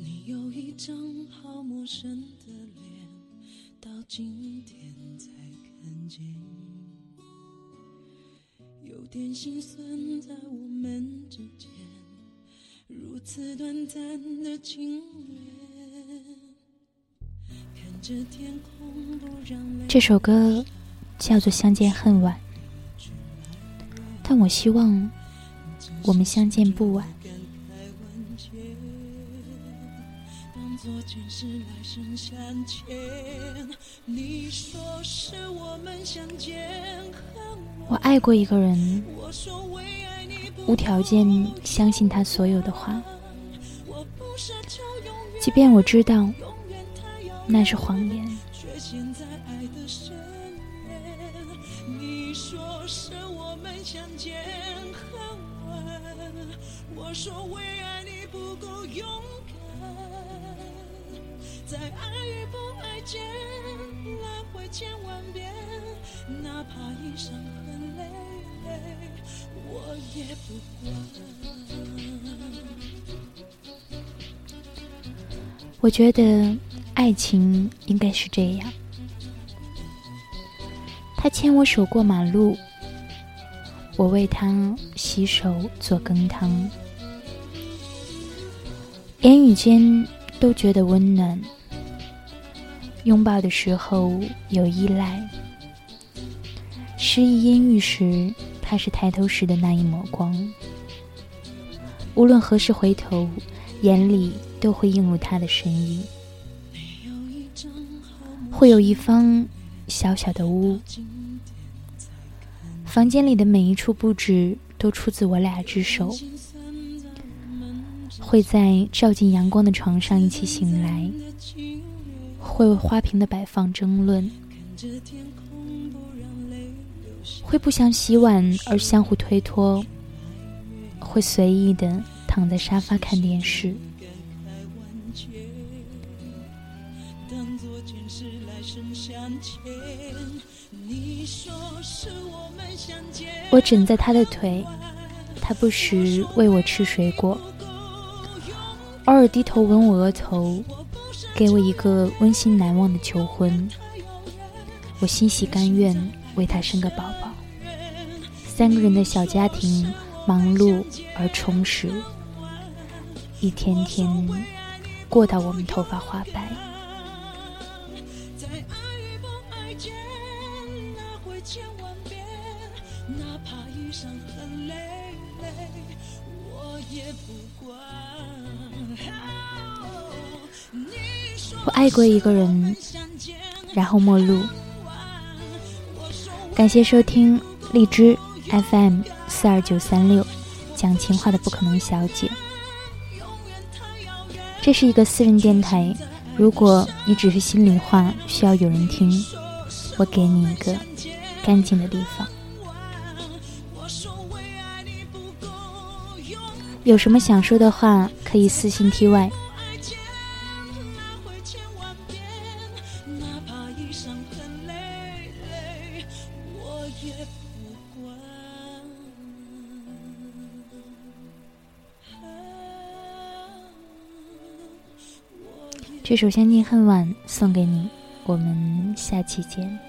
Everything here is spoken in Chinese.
你有一张好陌生的脸，到今点心酸在我们之间，如此短暂的情缘。看着天空，不让这首歌叫做《相见恨晚》，但我希望我们相见不晚。我我爱过一个人，无条件相信他所有的话，即便我知道那是谎言。在爱与不爱不爱见来回千万遍，哪怕一生很累累，我也不管。我觉得爱情应该是这样：他牵我手过马路，我为他洗手做羹汤，言语间都觉得温暖。拥抱的时候有依赖，诗意阴郁时，他是抬头时的那一抹光。无论何时回头，眼里都会映入他的身影。会有一方小小的屋，房间里的每一处布置都出自我俩之手。会在照进阳光的床上一起醒来。会为花瓶的摆放争论，会不想洗碗而相互推脱，会随意的躺在沙发看电视。我枕在他的腿，他不时喂我吃水果，偶尔低头吻我额头。给我一个温馨难忘的求婚，我欣喜甘愿为他生个宝宝。三个人的小家庭，忙碌而充实，一天天过到我们头发花白。我爱过一个人，然后陌路。感谢收听荔枝 FM 四二九三六，讲情话的不可能小姐。这是一个私人电台，如果你只是心里话需要有人听，我给你一个干净的地方。有什么想说的话，可以私信 TY。这首《相见恨晚》送给你，我们下期见。